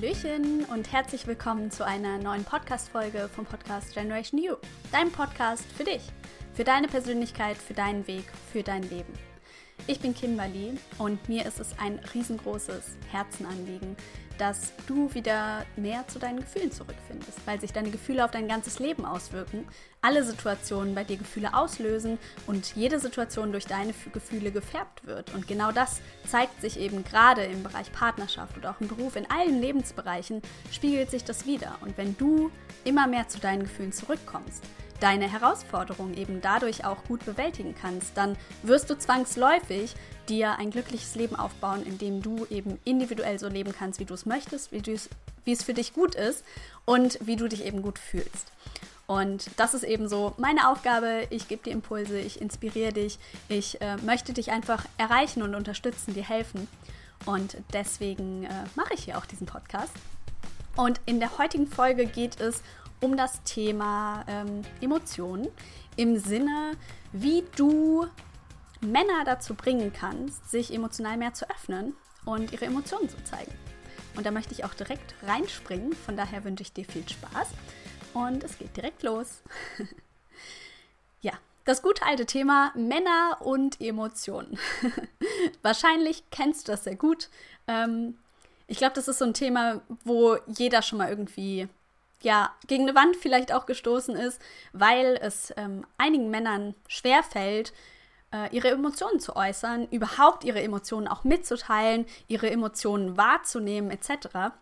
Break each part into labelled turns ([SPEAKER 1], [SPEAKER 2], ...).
[SPEAKER 1] Hallöchen und herzlich willkommen zu einer neuen Podcast-Folge vom Podcast Generation You. Deinem Podcast für dich, für deine Persönlichkeit, für deinen Weg, für dein Leben. Ich bin Kimberly und mir ist es ein riesengroßes Herzenanliegen, dass du wieder mehr zu deinen Gefühlen zurückfindest, weil sich deine Gefühle auf dein ganzes Leben auswirken, alle Situationen bei dir Gefühle auslösen und jede Situation durch deine Gefühle gefärbt wird. Und genau das zeigt sich eben gerade im Bereich Partnerschaft oder auch im Beruf, in allen Lebensbereichen spiegelt sich das wieder. Und wenn du immer mehr zu deinen Gefühlen zurückkommst, deine Herausforderungen eben dadurch auch gut bewältigen kannst, dann wirst du zwangsläufig dir ein glückliches Leben aufbauen, in dem du eben individuell so leben kannst, wie du es möchtest, wie, es für dich gut ist und wie du dich eben gut fühlst. Und das ist eben so meine Aufgabe. Ich gebe dir Impulse, ich inspiriere dich, ich äh, möchte dich einfach erreichen und unterstützen, dir helfen. Und deswegen äh, mache ich hier auch diesen Podcast. Und in der heutigen Folge geht es um das Thema ähm, Emotionen im Sinne, wie du Männer dazu bringen kannst, sich emotional mehr zu öffnen und ihre Emotionen zu zeigen. Und da möchte ich auch direkt reinspringen. Von daher wünsche ich dir viel Spaß. Und es geht direkt los. ja, das gute alte Thema Männer und Emotionen. Wahrscheinlich kennst du das sehr gut. Ähm, ich glaube, das ist so ein Thema, wo jeder schon mal irgendwie ja, gegen eine Wand vielleicht auch gestoßen ist, weil es ähm, einigen Männern schwerfällt, äh, ihre Emotionen zu äußern, überhaupt ihre Emotionen auch mitzuteilen, ihre Emotionen wahrzunehmen etc.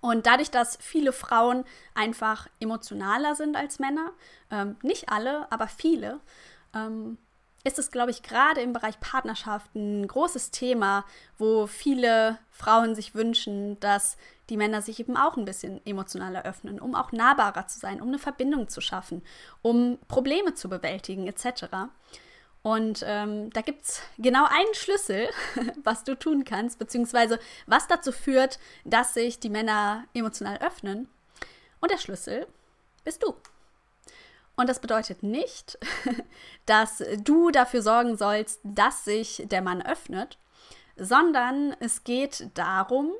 [SPEAKER 1] Und dadurch, dass viele Frauen einfach emotionaler sind als Männer, ähm, nicht alle, aber viele, ähm, ist es, glaube ich, gerade im Bereich Partnerschaft ein großes Thema, wo viele Frauen sich wünschen, dass die Männer sich eben auch ein bisschen emotionaler öffnen, um auch nahbarer zu sein, um eine Verbindung zu schaffen, um Probleme zu bewältigen etc. Und ähm, da gibt es genau einen Schlüssel, was du tun kannst, beziehungsweise was dazu führt, dass sich die Männer emotional öffnen. Und der Schlüssel bist du. Und das bedeutet nicht, dass du dafür sorgen sollst, dass sich der Mann öffnet, sondern es geht darum,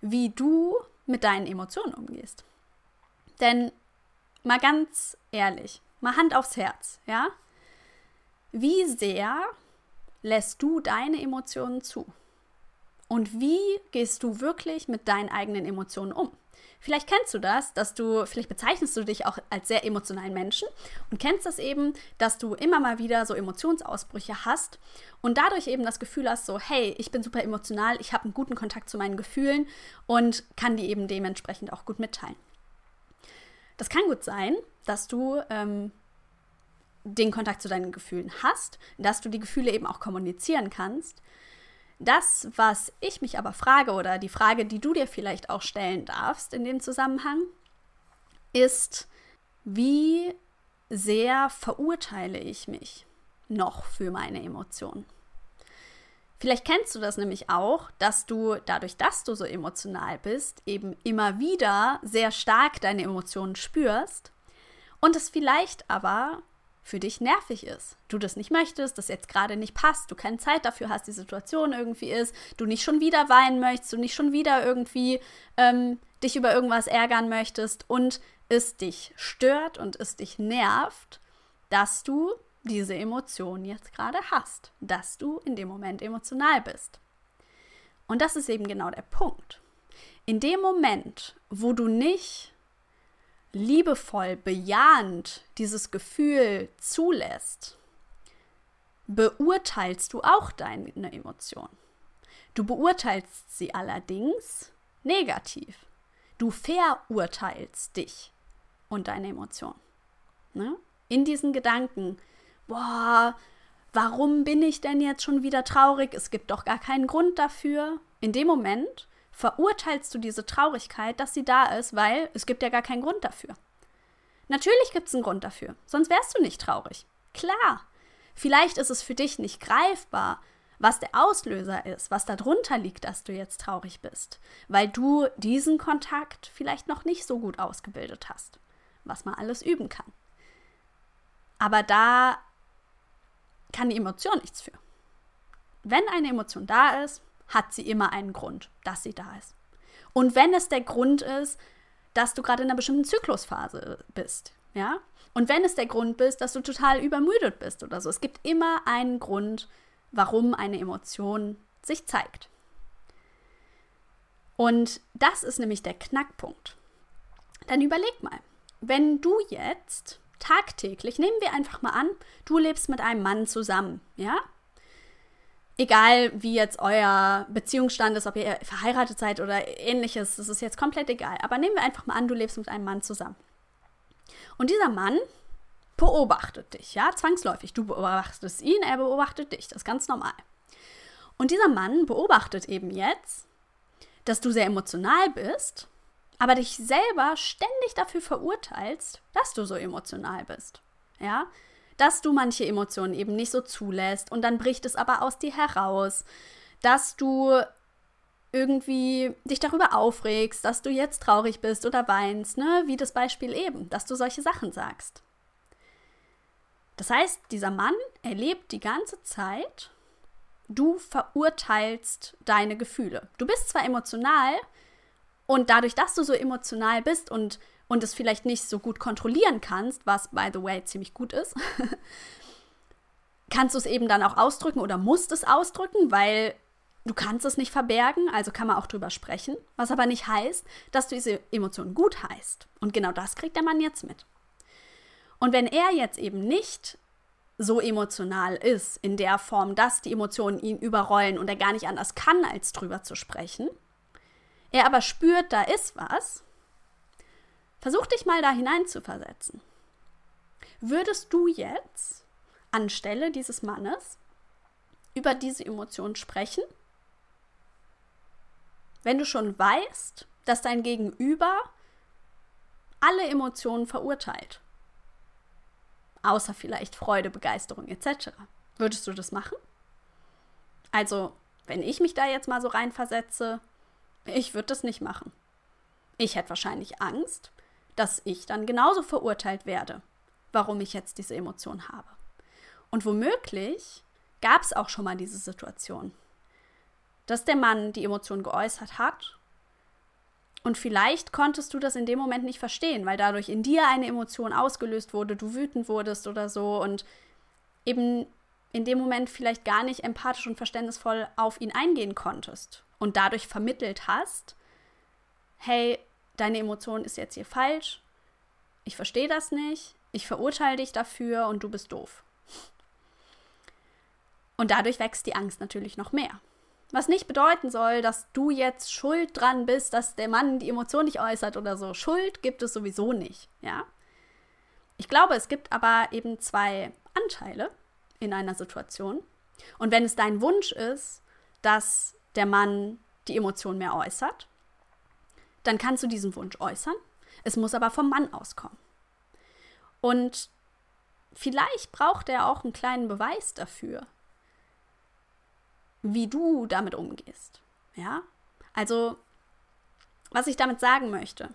[SPEAKER 1] wie du mit deinen Emotionen umgehst. Denn mal ganz ehrlich, mal Hand aufs Herz, ja? Wie sehr lässt du deine Emotionen zu? Und wie gehst du wirklich mit deinen eigenen Emotionen um? Vielleicht kennst du das, dass du, vielleicht bezeichnest du dich auch als sehr emotionalen Menschen und kennst das eben, dass du immer mal wieder so Emotionsausbrüche hast und dadurch eben das Gefühl hast, so, hey, ich bin super emotional, ich habe einen guten Kontakt zu meinen Gefühlen und kann die eben dementsprechend auch gut mitteilen. Das kann gut sein, dass du ähm, den Kontakt zu deinen Gefühlen hast, dass du die Gefühle eben auch kommunizieren kannst. Das, was ich mich aber frage oder die Frage, die du dir vielleicht auch stellen darfst in dem Zusammenhang, ist, wie sehr verurteile ich mich noch für meine Emotionen? Vielleicht kennst du das nämlich auch, dass du dadurch, dass du so emotional bist, eben immer wieder sehr stark deine Emotionen spürst und es vielleicht aber für dich nervig ist. Du das nicht möchtest, das jetzt gerade nicht passt, du keine Zeit dafür hast, die Situation irgendwie ist, du nicht schon wieder weinen möchtest, du nicht schon wieder irgendwie ähm, dich über irgendwas ärgern möchtest und es dich stört und es dich nervt, dass du diese Emotion jetzt gerade hast, dass du in dem Moment emotional bist. Und das ist eben genau der Punkt. In dem Moment, wo du nicht liebevoll, bejahend dieses Gefühl zulässt, beurteilst du auch deine Emotion. Du beurteilst sie allerdings negativ. Du verurteilst dich und deine Emotion. Ne? In diesen Gedanken, boah, warum bin ich denn jetzt schon wieder traurig? Es gibt doch gar keinen Grund dafür. In dem Moment verurteilst du diese Traurigkeit, dass sie da ist, weil es gibt ja gar keinen Grund dafür. Natürlich gibt es einen Grund dafür, sonst wärst du nicht traurig. Klar. Vielleicht ist es für dich nicht greifbar, was der Auslöser ist, was darunter liegt, dass du jetzt traurig bist, weil du diesen Kontakt vielleicht noch nicht so gut ausgebildet hast, was man alles üben kann. Aber da kann die Emotion nichts für. Wenn eine Emotion da ist, hat sie immer einen Grund, dass sie da ist. Und wenn es der Grund ist, dass du gerade in einer bestimmten Zyklusphase bist, ja? Und wenn es der Grund ist, dass du total übermüdet bist oder so. Es gibt immer einen Grund, warum eine Emotion sich zeigt. Und das ist nämlich der Knackpunkt. Dann überleg mal, wenn du jetzt tagtäglich, nehmen wir einfach mal an, du lebst mit einem Mann zusammen, ja? Egal wie jetzt euer Beziehungsstand ist, ob ihr verheiratet seid oder ähnliches, das ist jetzt komplett egal. Aber nehmen wir einfach mal an, du lebst mit einem Mann zusammen. Und dieser Mann beobachtet dich, ja, zwangsläufig. Du beobachtest ihn, er beobachtet dich, das ist ganz normal. Und dieser Mann beobachtet eben jetzt, dass du sehr emotional bist, aber dich selber ständig dafür verurteilst, dass du so emotional bist. Ja, dass du manche Emotionen eben nicht so zulässt und dann bricht es aber aus dir heraus, dass du irgendwie dich darüber aufregst, dass du jetzt traurig bist oder weinst, ne? Wie das Beispiel eben, dass du solche Sachen sagst. Das heißt, dieser Mann erlebt die ganze Zeit, du verurteilst deine Gefühle. Du bist zwar emotional und dadurch, dass du so emotional bist und und es vielleicht nicht so gut kontrollieren kannst, was by the way ziemlich gut ist, kannst du es eben dann auch ausdrücken oder musst es ausdrücken, weil du kannst es nicht verbergen, also kann man auch drüber sprechen, was aber nicht heißt, dass du diese Emotionen gut heißt. Und genau das kriegt der Mann jetzt mit. Und wenn er jetzt eben nicht so emotional ist, in der Form, dass die Emotionen ihn überrollen und er gar nicht anders kann, als drüber zu sprechen, er aber spürt, da ist was, Versuch dich mal da hineinzuversetzen. Würdest du jetzt anstelle dieses Mannes über diese Emotion sprechen? Wenn du schon weißt, dass dein Gegenüber alle Emotionen verurteilt, außer vielleicht Freude, Begeisterung etc., würdest du das machen? Also, wenn ich mich da jetzt mal so reinversetze, ich würde das nicht machen. Ich hätte wahrscheinlich Angst, dass ich dann genauso verurteilt werde, warum ich jetzt diese Emotion habe. Und womöglich gab es auch schon mal diese Situation, dass der Mann die Emotion geäußert hat und vielleicht konntest du das in dem Moment nicht verstehen, weil dadurch in dir eine Emotion ausgelöst wurde, du wütend wurdest oder so und eben in dem Moment vielleicht gar nicht empathisch und verständnisvoll auf ihn eingehen konntest und dadurch vermittelt hast, hey, deine Emotion ist jetzt hier falsch, ich verstehe das nicht, ich verurteile dich dafür und du bist doof. Und dadurch wächst die Angst natürlich noch mehr. Was nicht bedeuten soll, dass du jetzt schuld dran bist, dass der Mann die Emotion nicht äußert oder so. Schuld gibt es sowieso nicht, ja. Ich glaube, es gibt aber eben zwei Anteile in einer Situation. Und wenn es dein Wunsch ist, dass der Mann die Emotion mehr äußert, dann kannst du diesen Wunsch äußern. Es muss aber vom Mann auskommen. Und vielleicht braucht er auch einen kleinen Beweis dafür, wie du damit umgehst. Ja? Also, was ich damit sagen möchte,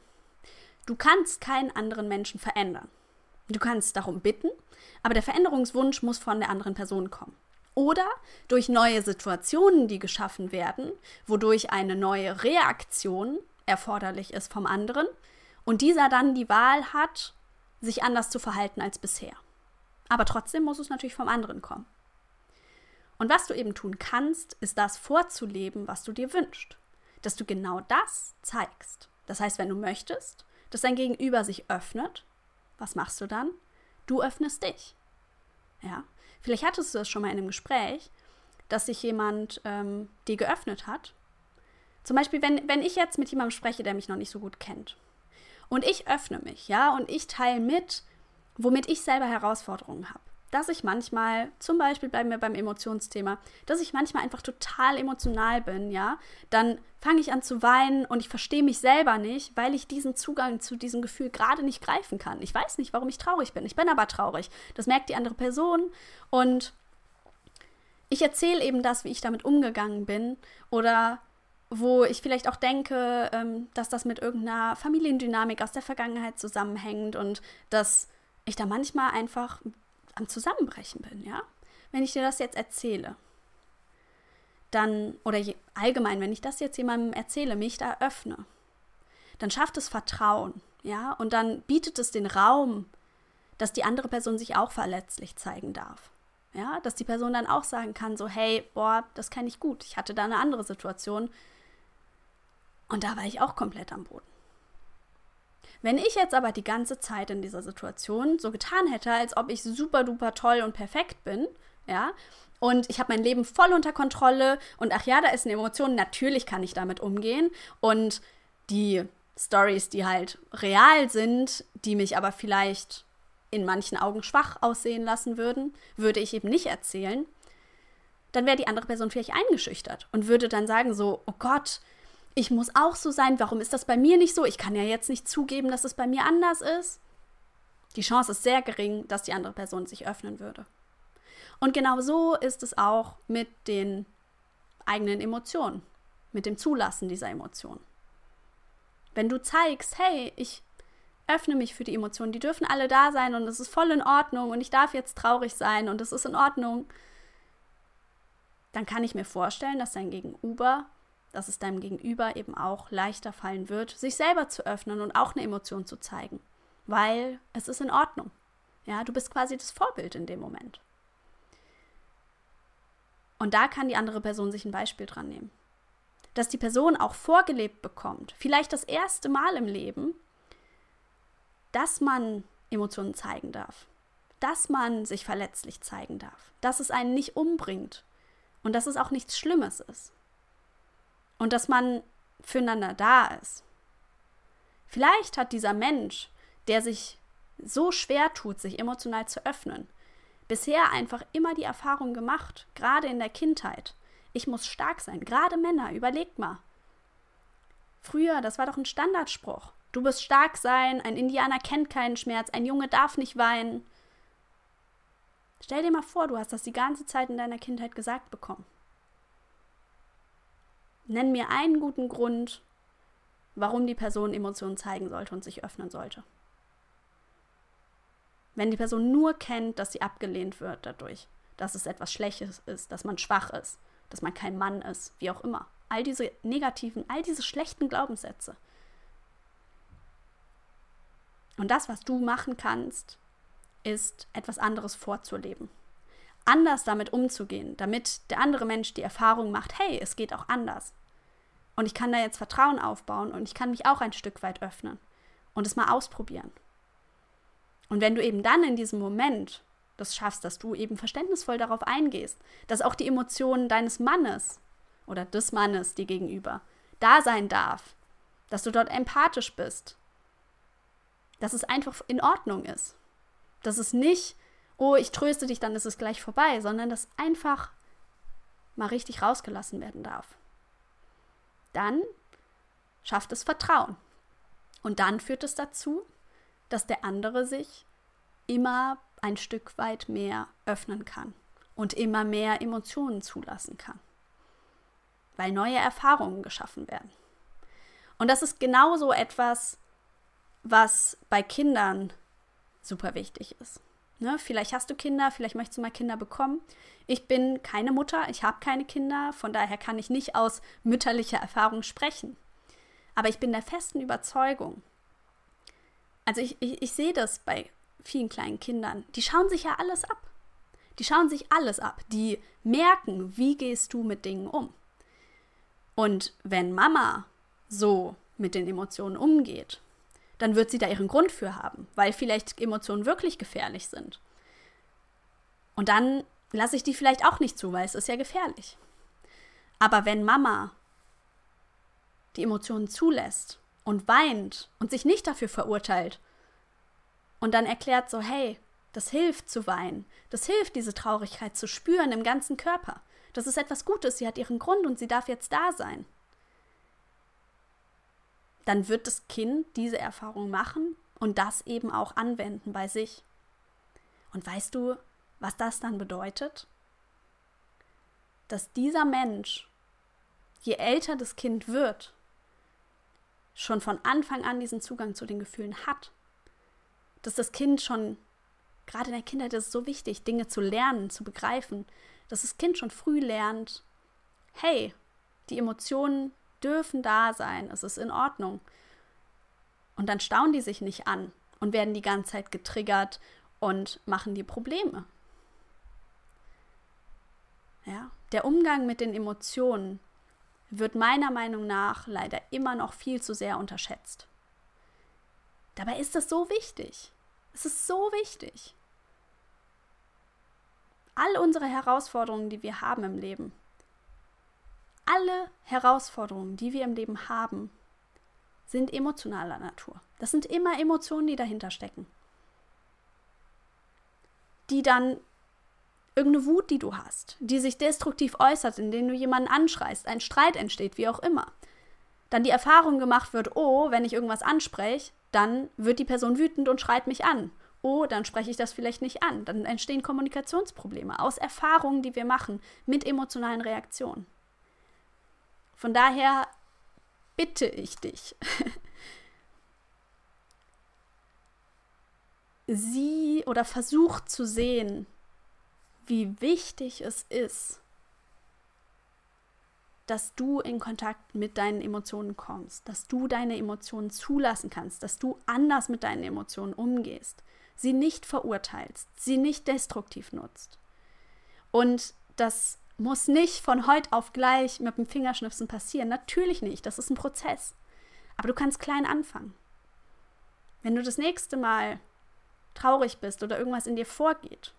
[SPEAKER 1] du kannst keinen anderen Menschen verändern. Du kannst darum bitten, aber der Veränderungswunsch muss von der anderen Person kommen. Oder durch neue Situationen, die geschaffen werden, wodurch eine neue Reaktion erforderlich ist vom anderen und dieser dann die Wahl hat, sich anders zu verhalten als bisher. Aber trotzdem muss es natürlich vom anderen kommen. Und was du eben tun kannst, ist das vorzuleben, was du dir wünschst. Dass du genau das zeigst. Das heißt, wenn du möchtest, dass dein Gegenüber sich öffnet, was machst du dann? Du öffnest dich. Ja. Vielleicht hattest du das schon mal in einem Gespräch, dass sich jemand ähm, dir geöffnet hat zum Beispiel, wenn, wenn ich jetzt mit jemandem spreche, der mich noch nicht so gut kennt. Und ich öffne mich, ja, und ich teile mit, womit ich selber Herausforderungen habe. Dass ich manchmal, zum Beispiel bleiben wir beim Emotionsthema, dass ich manchmal einfach total emotional bin, ja, dann fange ich an zu weinen und ich verstehe mich selber nicht, weil ich diesen Zugang zu diesem Gefühl gerade nicht greifen kann. Ich weiß nicht, warum ich traurig bin. Ich bin aber traurig. Das merkt die andere Person und ich erzähle eben das, wie ich damit umgegangen bin oder wo ich vielleicht auch denke, ähm, dass das mit irgendeiner Familiendynamik aus der Vergangenheit zusammenhängt und dass ich da manchmal einfach am Zusammenbrechen bin, ja? Wenn ich dir das jetzt erzähle, dann, oder je, allgemein, wenn ich das jetzt jemandem erzähle, mich da öffne, dann schafft es Vertrauen, ja, und dann bietet es den Raum, dass die andere Person sich auch verletzlich zeigen darf. Ja, dass die Person dann auch sagen kann, so, hey, boah, das kenne ich gut. Ich hatte da eine andere Situation. Und da war ich auch komplett am Boden. Wenn ich jetzt aber die ganze Zeit in dieser Situation so getan hätte, als ob ich super duper toll und perfekt bin, ja, und ich habe mein Leben voll unter Kontrolle und ach ja, da ist eine Emotion, natürlich kann ich damit umgehen und die Stories, die halt real sind, die mich aber vielleicht in manchen Augen schwach aussehen lassen würden, würde ich eben nicht erzählen, dann wäre die andere Person vielleicht eingeschüchtert und würde dann sagen so, oh Gott, ich muss auch so sein, warum ist das bei mir nicht so? Ich kann ja jetzt nicht zugeben, dass es bei mir anders ist. Die Chance ist sehr gering, dass die andere Person sich öffnen würde. Und genau so ist es auch mit den eigenen Emotionen, mit dem Zulassen dieser Emotionen. Wenn du zeigst, hey, ich öffne mich für die Emotionen, die dürfen alle da sein und es ist voll in Ordnung und ich darf jetzt traurig sein und es ist in Ordnung, dann kann ich mir vorstellen, dass dein Gegenüber dass es deinem Gegenüber eben auch leichter fallen wird, sich selber zu öffnen und auch eine Emotion zu zeigen, weil es ist in Ordnung. Ja, du bist quasi das Vorbild in dem Moment. Und da kann die andere Person sich ein Beispiel dran nehmen. Dass die Person auch vorgelebt bekommt, vielleicht das erste Mal im Leben, dass man Emotionen zeigen darf, dass man sich verletzlich zeigen darf, dass es einen nicht umbringt und dass es auch nichts Schlimmes ist und dass man füreinander da ist. Vielleicht hat dieser Mensch, der sich so schwer tut, sich emotional zu öffnen, bisher einfach immer die Erfahrung gemacht, gerade in der Kindheit. Ich muss stark sein, gerade Männer, überlegt mal. Früher, das war doch ein Standardspruch. Du wirst stark sein, ein Indianer kennt keinen Schmerz, ein Junge darf nicht weinen. Stell dir mal vor, du hast das die ganze Zeit in deiner Kindheit gesagt bekommen. Nenn mir einen guten Grund, warum die Person Emotionen zeigen sollte und sich öffnen sollte. Wenn die Person nur kennt, dass sie abgelehnt wird dadurch, dass es etwas Schlechtes ist, dass man schwach ist, dass man kein Mann ist, wie auch immer. All diese negativen, all diese schlechten Glaubenssätze. Und das, was du machen kannst, ist etwas anderes vorzuleben anders damit umzugehen, damit der andere Mensch die Erfahrung macht, hey, es geht auch anders. Und ich kann da jetzt Vertrauen aufbauen und ich kann mich auch ein Stück weit öffnen und es mal ausprobieren. Und wenn du eben dann in diesem Moment das schaffst, dass du eben verständnisvoll darauf eingehst, dass auch die Emotionen deines Mannes oder des Mannes dir gegenüber da sein darf, dass du dort empathisch bist, dass es einfach in Ordnung ist, dass es nicht oh, ich tröste dich, dann ist es gleich vorbei, sondern dass einfach mal richtig rausgelassen werden darf. Dann schafft es Vertrauen. Und dann führt es dazu, dass der andere sich immer ein Stück weit mehr öffnen kann und immer mehr Emotionen zulassen kann, weil neue Erfahrungen geschaffen werden. Und das ist genauso etwas, was bei Kindern super wichtig ist. Ne, vielleicht hast du Kinder, vielleicht möchtest du mal Kinder bekommen. Ich bin keine Mutter, ich habe keine Kinder, von daher kann ich nicht aus mütterlicher Erfahrung sprechen. Aber ich bin der festen Überzeugung. Also ich, ich, ich sehe das bei vielen kleinen Kindern. Die schauen sich ja alles ab. Die schauen sich alles ab. Die merken, wie gehst du mit Dingen um. Und wenn Mama so mit den Emotionen umgeht, dann wird sie da ihren Grund für haben, weil vielleicht Emotionen wirklich gefährlich sind. Und dann lasse ich die vielleicht auch nicht zu, weil es ist ja gefährlich. Aber wenn Mama die Emotionen zulässt und weint und sich nicht dafür verurteilt und dann erklärt so, hey, das hilft zu weinen, das hilft diese Traurigkeit zu spüren im ganzen Körper. Das ist etwas Gutes, sie hat ihren Grund und sie darf jetzt da sein dann wird das Kind diese Erfahrung machen und das eben auch anwenden bei sich. Und weißt du, was das dann bedeutet? Dass dieser Mensch, je älter das Kind wird, schon von Anfang an diesen Zugang zu den Gefühlen hat. Dass das Kind schon, gerade in der Kindheit ist es so wichtig, Dinge zu lernen, zu begreifen, dass das Kind schon früh lernt, hey, die Emotionen dürfen da sein, es ist in Ordnung. Und dann staunen die sich nicht an und werden die ganze Zeit getriggert und machen die Probleme. Ja, der Umgang mit den Emotionen wird meiner Meinung nach leider immer noch viel zu sehr unterschätzt. Dabei ist das so wichtig. Es ist so wichtig. All unsere Herausforderungen, die wir haben im Leben, alle Herausforderungen, die wir im Leben haben, sind emotionaler Natur. Das sind immer Emotionen, die dahinter stecken. Die dann irgendeine Wut, die du hast, die sich destruktiv äußert, indem du jemanden anschreist, ein Streit entsteht, wie auch immer. Dann die Erfahrung gemacht wird, oh, wenn ich irgendwas anspreche, dann wird die Person wütend und schreit mich an. Oh, dann spreche ich das vielleicht nicht an. Dann entstehen Kommunikationsprobleme aus Erfahrungen, die wir machen mit emotionalen Reaktionen. Von daher bitte ich dich, sieh oder versuch zu sehen, wie wichtig es ist, dass du in Kontakt mit deinen Emotionen kommst, dass du deine Emotionen zulassen kannst, dass du anders mit deinen Emotionen umgehst, sie nicht verurteilst, sie nicht destruktiv nutzt. Und das muss nicht von heute auf gleich mit dem Fingerschnipsen passieren. Natürlich nicht, das ist ein Prozess. Aber du kannst klein anfangen. Wenn du das nächste Mal traurig bist oder irgendwas in dir vorgeht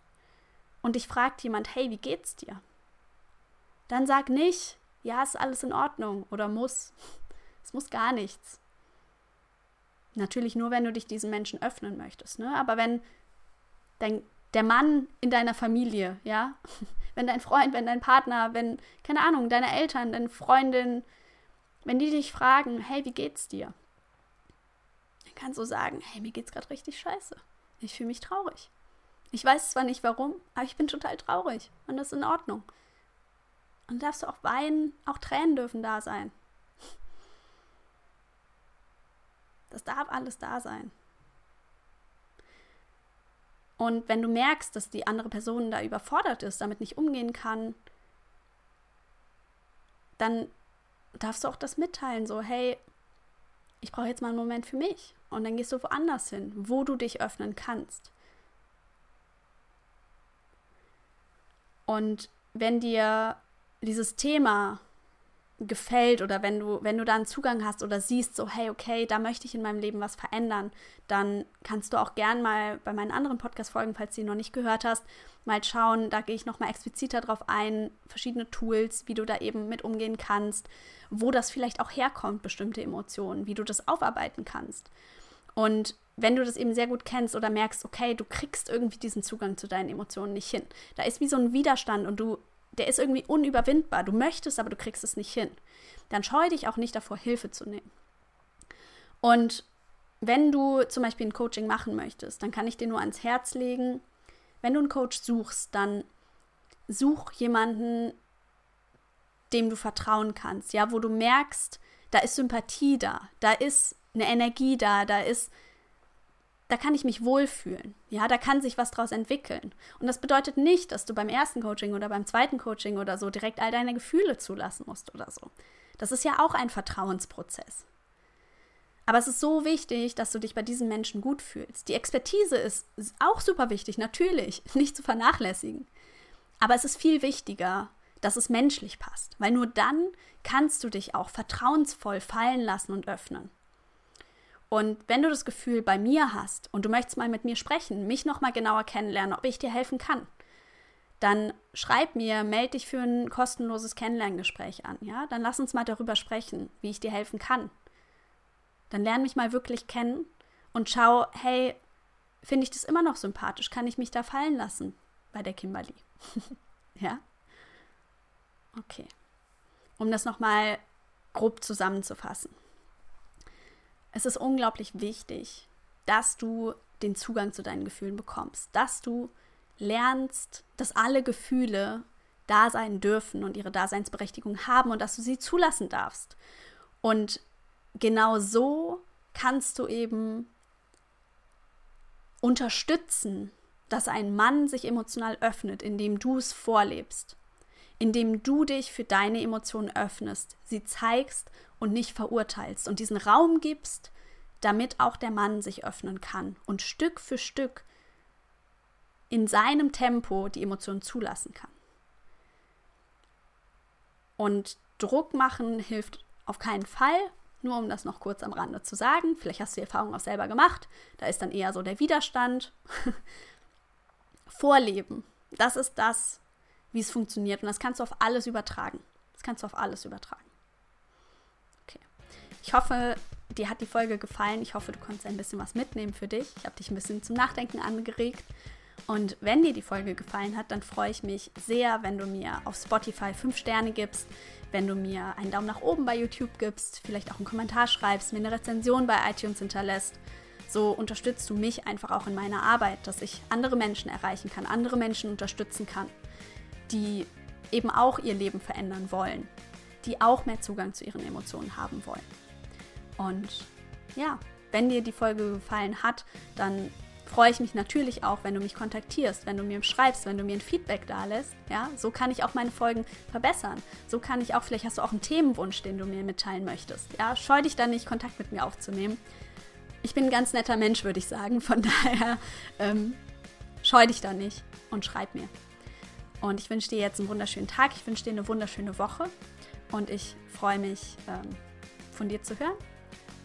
[SPEAKER 1] und dich fragt jemand, hey, wie geht's dir? Dann sag nicht, ja, ist alles in Ordnung oder muss. Es muss gar nichts. Natürlich nur, wenn du dich diesen Menschen öffnen möchtest. Ne? Aber wenn dein, der Mann in deiner Familie, ja, wenn dein Freund, wenn dein Partner, wenn, keine Ahnung, deine Eltern, deine Freundin, wenn die dich fragen, hey, wie geht's dir? Dann kannst du sagen, hey, mir geht's gerade richtig scheiße. Ich fühle mich traurig. Ich weiß zwar nicht warum, aber ich bin total traurig und das ist in Ordnung. Und darfst du auch weinen, auch Tränen dürfen da sein. Das darf alles da sein. Und wenn du merkst, dass die andere Person da überfordert ist, damit nicht umgehen kann, dann darfst du auch das mitteilen, so, hey, ich brauche jetzt mal einen Moment für mich. Und dann gehst du woanders hin, wo du dich öffnen kannst. Und wenn dir dieses Thema gefällt oder wenn du, wenn du da einen Zugang hast oder siehst, so, hey, okay, da möchte ich in meinem Leben was verändern, dann kannst du auch gern mal bei meinen anderen Podcast-Folgen, falls du die noch nicht gehört hast, mal schauen. Da gehe ich nochmal expliziter drauf ein, verschiedene Tools, wie du da eben mit umgehen kannst, wo das vielleicht auch herkommt, bestimmte Emotionen, wie du das aufarbeiten kannst. Und wenn du das eben sehr gut kennst oder merkst, okay, du kriegst irgendwie diesen Zugang zu deinen Emotionen nicht hin, da ist wie so ein Widerstand und du der ist irgendwie unüberwindbar. Du möchtest, aber du kriegst es nicht hin. Dann scheue dich auch nicht davor, Hilfe zu nehmen. Und wenn du zum Beispiel ein Coaching machen möchtest, dann kann ich dir nur ans Herz legen, wenn du einen Coach suchst, dann such jemanden, dem du vertrauen kannst, ja, wo du merkst, da ist Sympathie da, da ist eine Energie da, da ist da kann ich mich wohlfühlen. Ja, da kann sich was draus entwickeln. Und das bedeutet nicht, dass du beim ersten Coaching oder beim zweiten Coaching oder so direkt all deine Gefühle zulassen musst oder so. Das ist ja auch ein Vertrauensprozess. Aber es ist so wichtig, dass du dich bei diesen Menschen gut fühlst. Die Expertise ist, ist auch super wichtig, natürlich, nicht zu vernachlässigen. Aber es ist viel wichtiger, dass es menschlich passt, weil nur dann kannst du dich auch vertrauensvoll fallen lassen und öffnen. Und wenn du das Gefühl bei mir hast und du möchtest mal mit mir sprechen, mich noch mal genauer kennenlernen, ob ich dir helfen kann, dann schreib mir, melde dich für ein kostenloses Kennenlerngespräch an, ja? Dann lass uns mal darüber sprechen, wie ich dir helfen kann. Dann lerne mich mal wirklich kennen und schau, hey, finde ich das immer noch sympathisch? Kann ich mich da fallen lassen bei der Kimberly? ja? Okay. Um das noch mal grob zusammenzufassen. Es ist unglaublich wichtig, dass du den Zugang zu deinen Gefühlen bekommst, dass du lernst, dass alle Gefühle da sein dürfen und ihre Daseinsberechtigung haben und dass du sie zulassen darfst. Und genau so kannst du eben unterstützen, dass ein Mann sich emotional öffnet, indem du es vorlebst, indem du dich für deine Emotionen öffnest, sie zeigst und nicht verurteilst und diesen Raum gibst, damit auch der Mann sich öffnen kann und Stück für Stück in seinem Tempo die Emotionen zulassen kann. Und Druck machen hilft auf keinen Fall, nur um das noch kurz am Rande zu sagen. Vielleicht hast du die Erfahrung auch selber gemacht. Da ist dann eher so der Widerstand. Vorleben, das ist das, wie es funktioniert. Und das kannst du auf alles übertragen. Das kannst du auf alles übertragen. Ich hoffe, dir hat die Folge gefallen. Ich hoffe, du konntest ein bisschen was mitnehmen für dich. Ich habe dich ein bisschen zum Nachdenken angeregt. Und wenn dir die Folge gefallen hat, dann freue ich mich sehr, wenn du mir auf Spotify 5 Sterne gibst, wenn du mir einen Daumen nach oben bei YouTube gibst, vielleicht auch einen Kommentar schreibst, mir eine Rezension bei iTunes hinterlässt. So unterstützt du mich einfach auch in meiner Arbeit, dass ich andere Menschen erreichen kann, andere Menschen unterstützen kann, die eben auch ihr Leben verändern wollen, die auch mehr Zugang zu ihren Emotionen haben wollen. Und ja, wenn dir die Folge gefallen hat, dann freue ich mich natürlich auch, wenn du mich kontaktierst, wenn du mir schreibst, wenn du mir ein Feedback da lässt. Ja, so kann ich auch meine Folgen verbessern. So kann ich auch, vielleicht hast du auch einen Themenwunsch, den du mir mitteilen möchtest. Ja, scheu dich da nicht, Kontakt mit mir aufzunehmen. Ich bin ein ganz netter Mensch, würde ich sagen. Von daher ähm, scheu dich da nicht und schreib mir. Und ich wünsche dir jetzt einen wunderschönen Tag. Ich wünsche dir eine wunderschöne Woche. Und ich freue mich, ähm, von dir zu hören.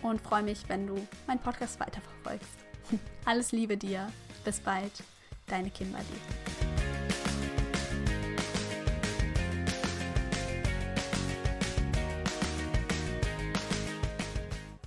[SPEAKER 1] Und freue mich, wenn du meinen Podcast weiterverfolgst. Alles Liebe dir. Bis bald. Deine Kimberly.